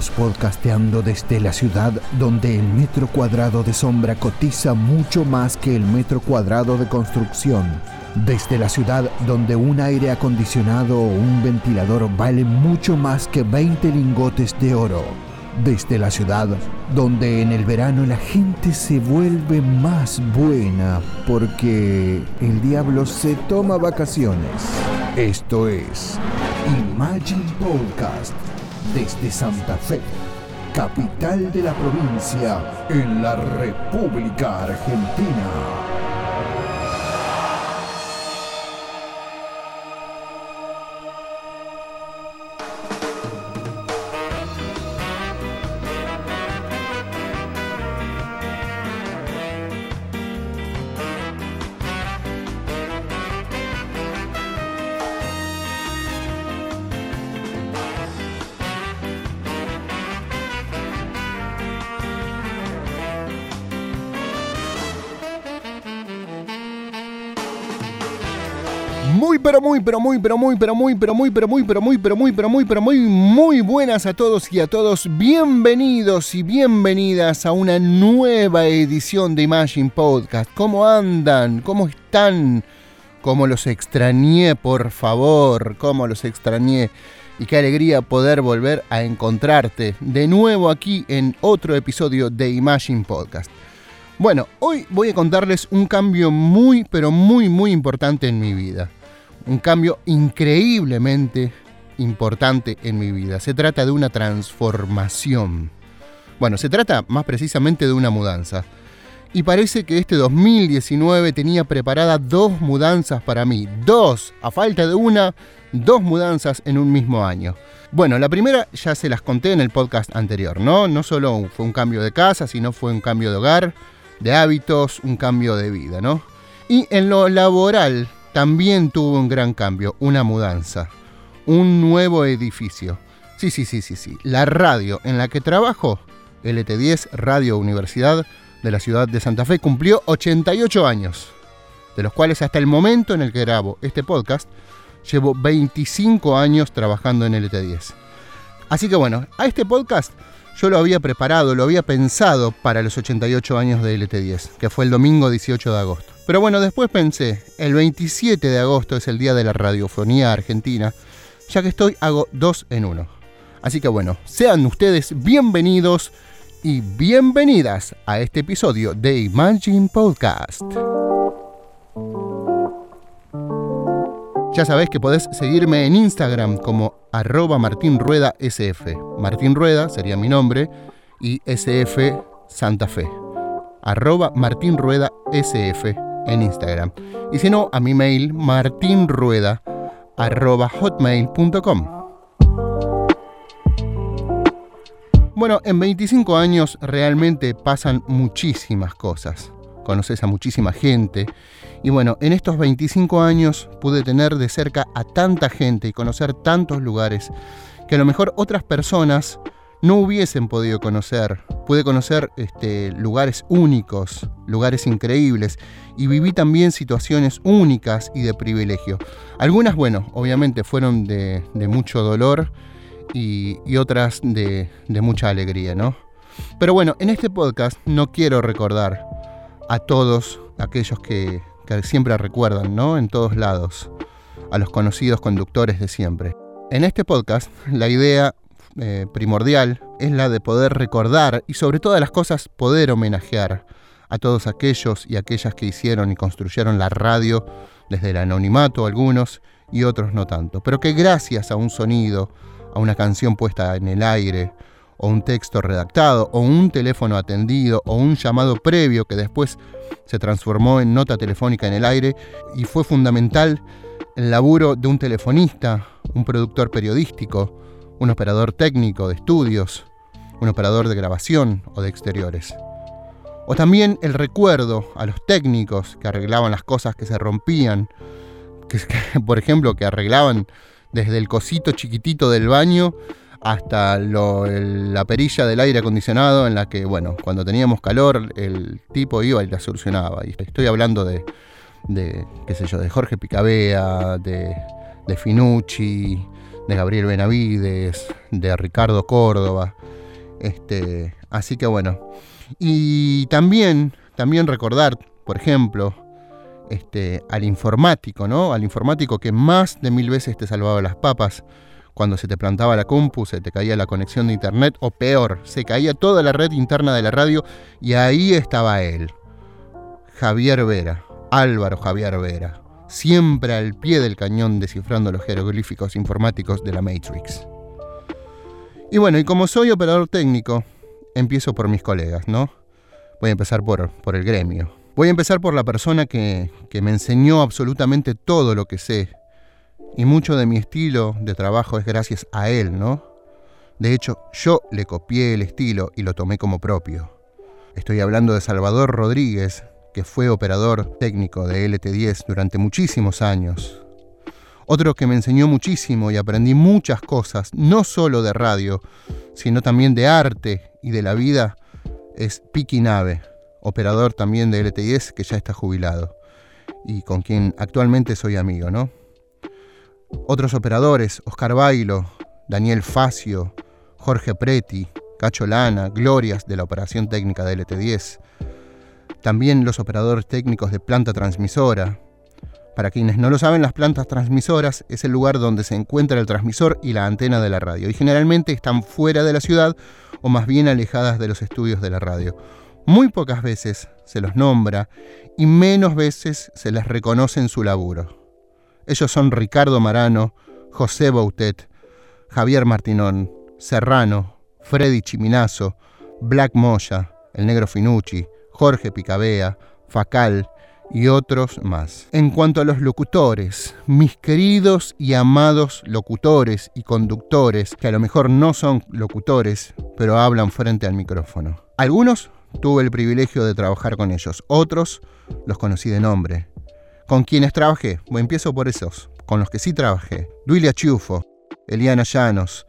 Estamos podcasteando desde la ciudad donde el metro cuadrado de sombra cotiza mucho más que el metro cuadrado de construcción. Desde la ciudad donde un aire acondicionado o un ventilador vale mucho más que 20 lingotes de oro. Desde la ciudad donde en el verano la gente se vuelve más buena porque el diablo se toma vacaciones. Esto es Imagine Podcast desde Santa Fe, capital de la provincia en la República Argentina. Pero muy pero muy pero muy pero muy pero muy pero muy pero muy pero muy pero muy pero muy muy buenas a todos y a todos. Bienvenidos y bienvenidas a una nueva edición de Imagine Podcast. ¿Cómo andan? ¿Cómo están? ¿Cómo los extrañé, por favor? ¿Cómo los extrañé? Y qué alegría poder volver a encontrarte de nuevo aquí en otro episodio de Imagine Podcast. Bueno, hoy voy a contarles un cambio muy, pero muy, muy importante en mi vida un cambio increíblemente importante en mi vida. Se trata de una transformación. Bueno, se trata más precisamente de una mudanza. Y parece que este 2019 tenía preparadas dos mudanzas para mí. Dos, a falta de una, dos mudanzas en un mismo año. Bueno, la primera ya se las conté en el podcast anterior, ¿no? No solo fue un cambio de casa, sino fue un cambio de hogar, de hábitos, un cambio de vida, ¿no? Y en lo laboral, también tuvo un gran cambio, una mudanza, un nuevo edificio. Sí, sí, sí, sí, sí. La radio en la que trabajo, LT10 Radio Universidad de la ciudad de Santa Fe, cumplió 88 años, de los cuales hasta el momento en el que grabo este podcast, llevo 25 años trabajando en LT10. Así que bueno, a este podcast yo lo había preparado, lo había pensado para los 88 años de LT10, que fue el domingo 18 de agosto. Pero bueno, después pensé, el 27 de agosto es el día de la radiofonía argentina, ya que estoy hago dos en uno. Así que bueno, sean ustedes bienvenidos y bienvenidas a este episodio de Imagine Podcast. Ya sabés que podés seguirme en Instagram como arroba martinruedasf. Martín Rueda sería mi nombre y SF Santa Fe. Arroba martinruedasf en Instagram. Y si no, a mi mail martinrueda arroba hotmail.com. Bueno, en 25 años realmente pasan muchísimas cosas. Conoces a muchísima gente y bueno, en estos 25 años pude tener de cerca a tanta gente y conocer tantos lugares que a lo mejor otras personas no hubiesen podido conocer. Pude conocer este, lugares únicos, lugares increíbles y viví también situaciones únicas y de privilegio. Algunas, bueno, obviamente fueron de, mucho dolor y, otras de, de mucha alegría, ¿no? Pero bueno, en este podcast no quiero recordar a todos aquellos que, que siempre recuerdan, ¿no? En todos lados, a los conocidos conductores de siempre. En este podcast, la idea eh, primordial es la de poder recordar y sobre todas las cosas poder homenajear a todos aquellos y aquellas que hicieron y construyeron la radio desde el anonimato algunos y otros no tanto, pero que gracias a un sonido, a una canción puesta en el aire, o un texto redactado, o un teléfono atendido, o un llamado previo que después se transformó en nota telefónica en el aire y fue fundamental el laburo de un telefonista, un productor periodístico, un operador técnico de estudios, un operador de grabación o de exteriores. O también el recuerdo a los técnicos que arreglaban las cosas que se rompían, que, por ejemplo que arreglaban desde el cosito chiquitito del baño hasta la perilla del aire acondicionado en la que, bueno, cuando teníamos calor, el tipo iba y la solucionaba. Y estoy hablando de, qué sé yo, de Jorge Picabea, de, de Finucci, de Gabriel Benavides, de Ricardo Córdoba. Este, así que bueno. Y también, también recordar, por ejemplo, este, al informático, ¿no? Al informático que más de mil veces te salvaba las papas cuando se te plantaba la compu, se te caía la conexión de internet, o peor, se caía toda la red interna de la radio y ahí estaba él, Javier Vera, Álvaro Javier Vera, siempre al pie del cañón descifrando los jeroglíficos informáticos de la Matrix. Y bueno, y como soy operador técnico, empiezo por mis colegas, ¿no? Voy a empezar por, por el gremio. Voy a empezar por la persona que, que me enseñó absolutamente todo lo que sé y mucho de mi estilo de trabajo es gracias a él, ¿no? De hecho, yo le copié el estilo y lo tomé como propio. Estoy hablando de Salvador Rodríguez, que fue operador técnico de LT10 durante muchísimos años. Otro que me enseñó muchísimo y aprendí muchas cosas, no solo de radio, sino también de arte y de la vida, es Piki Nave, operador también de LT10 que ya está jubilado y con quien actualmente soy amigo, ¿no? Otros operadores, Oscar Bailo, Daniel Facio, Jorge Preti, Cacho Lana, Glorias de la operación técnica de LT10. También los operadores técnicos de planta transmisora. Para quienes no lo saben, las plantas transmisoras es el lugar donde se encuentra el transmisor y la antena de la radio, y generalmente están fuera de la ciudad o más bien alejadas de los estudios de la radio. Muy pocas veces se los nombra y menos veces se les reconoce en su laburo. Ellos son Ricardo Marano, José Boutet, Javier Martinón, Serrano, Freddy Chiminazo, Black Moya, el negro Finucci, Jorge Picabea, Facal y otros más. En cuanto a los locutores, mis queridos y amados locutores y conductores, que a lo mejor no son locutores, pero hablan frente al micrófono. Algunos tuve el privilegio de trabajar con ellos, otros los conocí de nombre, con quienes trabajé, empiezo por esos, con los que sí trabajé. Duilia Chiufo, Eliana Llanos,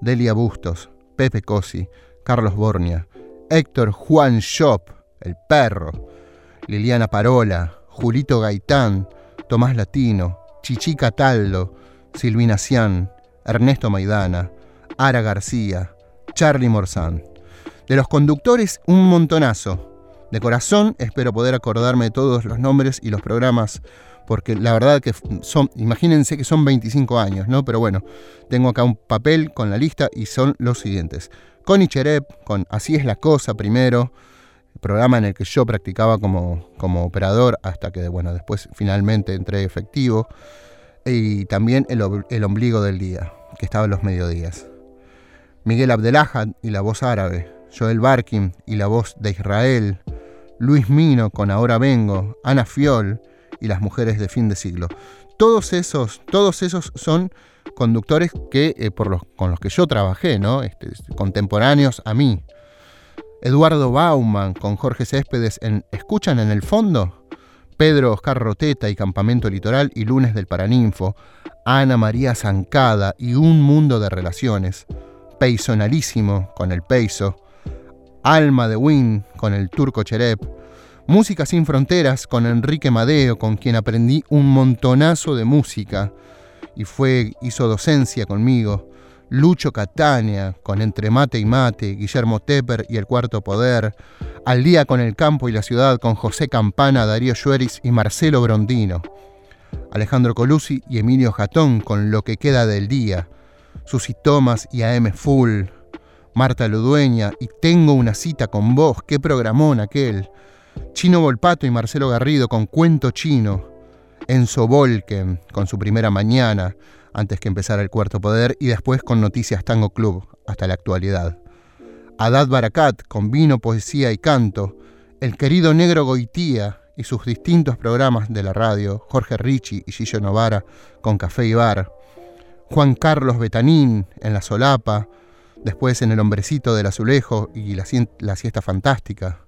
Delia Bustos, Pepe Cosi, Carlos Bornia, Héctor Juan Shop, el perro, Liliana Parola, Julito Gaitán, Tomás Latino, Chichi Cataldo, Silvina Cian, Ernesto Maidana, Ara García, Charlie Morzán. De los conductores, un montonazo. De corazón espero poder acordarme de todos los nombres y los programas, porque la verdad que son, imagínense que son 25 años, ¿no? Pero bueno, tengo acá un papel con la lista y son los siguientes. Connie Cherep, con Así es la cosa primero, programa en el que yo practicaba como, como operador hasta que, bueno, después finalmente entré efectivo. Y también el, el ombligo del día, que estaba en los mediodías. Miguel Abdelahad y la voz árabe, Joel Barkin y la voz de Israel, Luis Mino con Ahora Vengo, Ana Fiol y las mujeres de fin de siglo. Todos esos, todos esos son conductores que, eh, por los, con los que yo trabajé, ¿no? Este, contemporáneos a mí. Eduardo Bauman con Jorge Céspedes en Escuchan en el fondo. Pedro Oscar Roteta y Campamento Litoral y Lunes del Paraninfo. Ana María Zancada y Un Mundo de Relaciones. Peisonalísimo con el Peiso. Alma de Win con el turco Cherep, Música sin Fronteras con Enrique Madeo, con quien aprendí un montonazo de música y fue, hizo docencia conmigo. Lucho Catania con Entre Mate y Mate, Guillermo Tepper y El Cuarto Poder, Al Día con el Campo y la Ciudad con José Campana, Darío Schweris y Marcelo Brondino, Alejandro Colusi y Emilio Jatón con Lo que queda del día, Susi Thomas y AM Full, Marta Ludueña, y tengo una cita con vos, qué programón aquel. Chino Volpato y Marcelo Garrido con Cuento Chino. Enzo Volken con su primera mañana, antes que empezara el cuarto poder, y después con Noticias Tango Club, hasta la actualidad. Adad Barakat con Vino, Poesía y Canto. El querido Negro Goitía y sus distintos programas de la radio, Jorge Ricci y Gillo Novara con Café y Bar. Juan Carlos Betanín en La Solapa, después en El Hombrecito del Azulejo y La, Siesta Fantástica.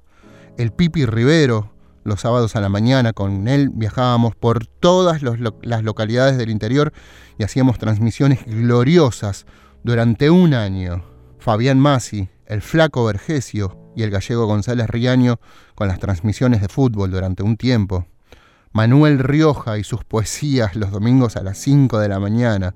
El Pipi Rivero, los sábados a la mañana, con él viajábamos por todas las localidades del interior y hacíamos transmisiones gloriosas durante un año. Fabián Masi, el flaco Vergesio y el gallego González Riaño con las transmisiones de fútbol durante un tiempo. Manuel Rioja y sus poesías los domingos a las 5 de la mañana.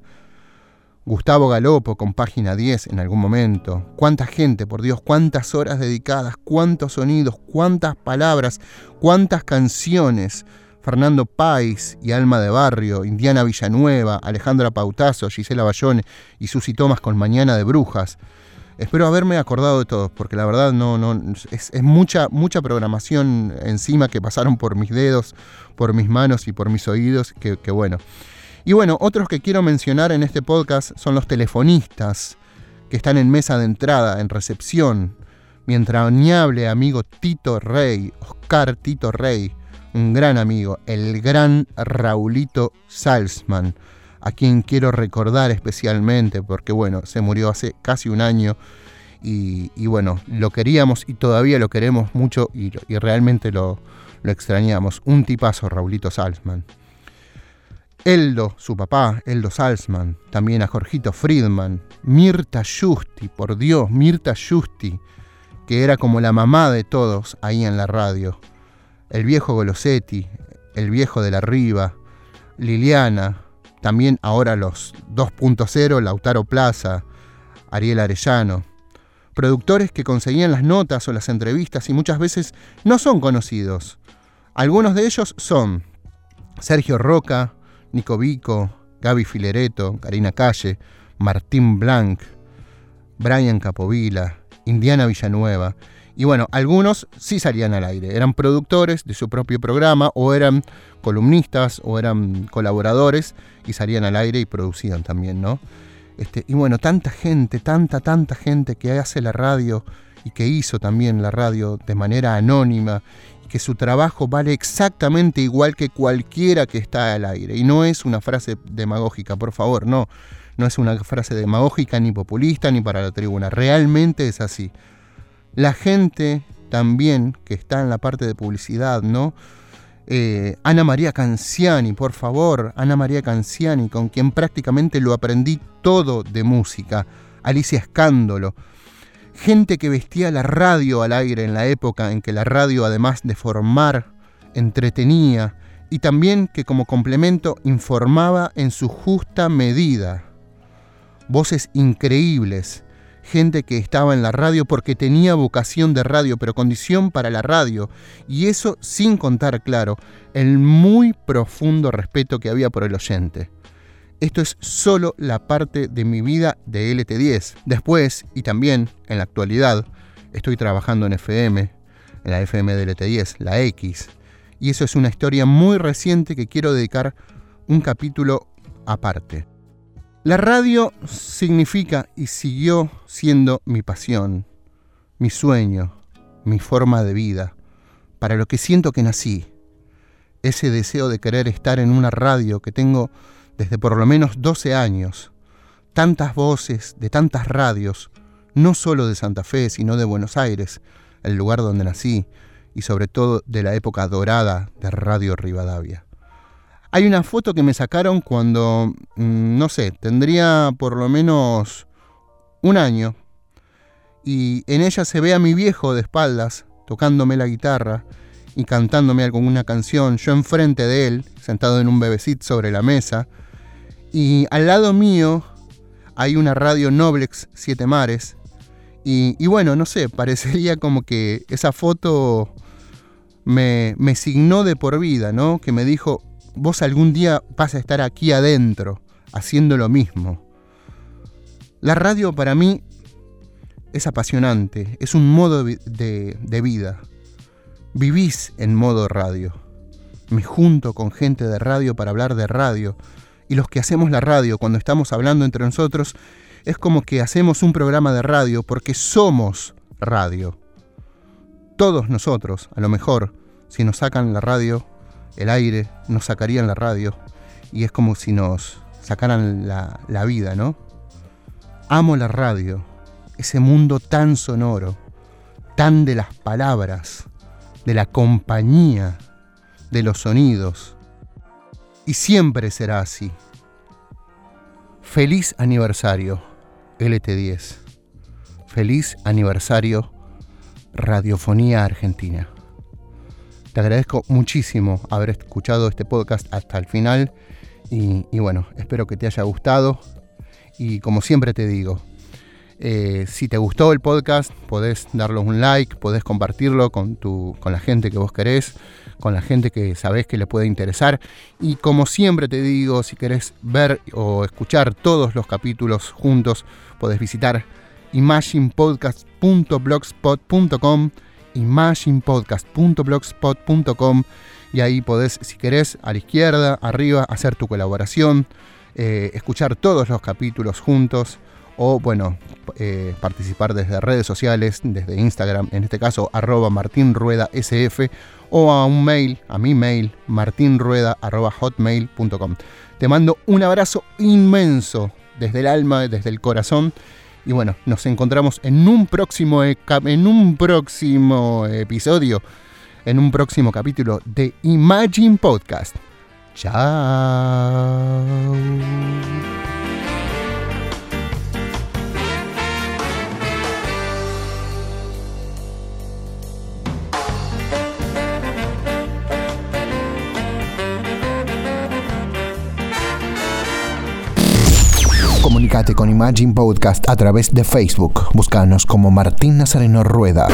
Gustavo Galopo con página 10 en algún momento. Cuánta gente, por Dios, cuántas horas dedicadas, cuántos sonidos, cuántas palabras, cuántas canciones. Fernando Pais y Alma de Barrio, Indiana Villanueva, Alejandra Pautazo, Gisela Bayone y Susi Tomas con Mañana de Brujas. Espero haberme acordado de todos, porque la verdad no, no, es, mucha, mucha programación encima que pasaron por mis dedos, por mis manos y por mis oídos, que bueno. Y bueno, otros que quiero mencionar en este podcast son los telefonistas, que están en mesa de entrada, en recepción. Mi entrañable amigo Tito Rey, Oscar Tito Rey, un gran amigo, el gran Raulito Salzman a quien quiero recordar especialmente, porque bueno, se murió hace casi un año y, bueno, lo queríamos y todavía lo queremos mucho y, realmente lo, lo, extrañamos. Un tipazo, Raulito Salzman. Eldo, su papá, Eldo Salzman, también a Jorgito Friedman, Mirta Justi, por Dios, Mirta Justi, que era como la mamá de todos ahí en la radio. El viejo Golosetti, el viejo de la Riva, Liliana, también ahora los 2.0, Lautaro Plaza, Ariel Arellano. Productores que conseguían las notas o las entrevistas y muchas veces no son conocidos. Algunos de ellos son Sergio Roca, Nico Vico, Gaby Filereto, Karina Calle, Martín Blanc, Brian Capovila, Indiana Villanueva. Y bueno, algunos sí salían al aire, eran productores de su propio programa o eran columnistas o eran colaboradores y salían al aire y producían también, ¿no? Este, y bueno, tanta gente, tanta, tanta gente que hace la radio y que hizo también la radio de manera anónima y que su trabajo vale exactamente igual que cualquiera que está al aire. Y no es una frase demagógica, por favor, no. No es una frase demagógica ni populista ni para la tribuna. Realmente es así. La gente también que está en la parte de publicidad, ¿no? Eh, Ana María Canciani, por favor, Ana María Canciani, con quien prácticamente lo aprendí todo de música, Alicia Escándolo, gente que vestía la radio al aire en la época en que la radio, además de formar, entretenía y también que como complemento informaba en su justa medida. Voces increíbles, gente que estaba en la radio porque tenía vocación de radio, pero condición para la radio. Y eso sin contar, claro, el muy profundo respeto que había por el oyente. Esto es solo la parte de mi vida de LT10. Después, y también en la actualidad, estoy trabajando en FM, en la FM de LT10, la X. Y eso es una historia muy reciente que quiero dedicar un capítulo aparte. La radio significa y siguió siendo mi pasión, mi sueño, mi forma de vida, para lo que siento que nací. Ese deseo de querer estar en una radio que tengo desde por lo menos 12 años. Tantas voces de tantas radios, no solo de Santa Fe, sino de Buenos Aires, el lugar donde nací, y sobre todo de la época dorada de Radio Rivadavia. Hay una foto que me sacaron cuando, mm, no sé, tendría por lo menos un año. Y en ella se ve a mi viejo de espaldas, tocándome la guitarra y cantándome alguna canción, yo enfrente de él, sentado en un bebecito sobre la mesa. Y al lado mío hay una radio Noblex Siete Mares. Y, bueno, no sé, parecería como que esa foto me, me signó de por vida, ¿no? Que me dijo, vos algún día vas a estar aquí adentro, haciendo lo mismo. La radio para mí es apasionante, es un modo de, vida. Vivís en modo radio. Me junto con gente de radio para hablar de radio. Y los que hacemos la radio, cuando estamos hablando entre nosotros, es como que hacemos un programa de radio porque somos radio. Todos nosotros, a lo mejor, si nos sacan la radio, el aire, nos sacarían la radio y es como si nos sacaran la, la vida, ¿no? Amo la radio, ese mundo tan sonoro, tan de las palabras, de la compañía, de los sonidos. Y siempre será así. Feliz aniversario, LT10. Feliz aniversario, Radiofonía Argentina. Te agradezco muchísimo haber escuchado este podcast hasta el final y, bueno, espero que te haya gustado Y como siempre te digo, eh, si te gustó el podcast, podés darle un like, podés compartirlo con, tu, con la gente que vos querés, con la gente que sabés que le puede interesar. Y como siempre te digo, si querés ver o escuchar todos los capítulos juntos, podés visitar imaginepodcast.blogspot.com imaginepodcast.blogspot.com y ahí podés, si querés, a la izquierda, arriba, hacer tu colaboración, eh, escuchar todos los capítulos juntos o, bueno, eh, participar desde redes sociales, desde Instagram, en este caso, arroba martinruedasf, o a un mail, a mi mail, martinrueda.hotmail.com. Te mando un abrazo inmenso desde el alma, desde el corazón. Y bueno, nos encontramos en un próximo, en un próximo episodio, en un próximo capítulo de Imagine Podcast. Chao. Con Imagine Podcast a través de Facebook. Búscanos como Martín Nazareno Rueda.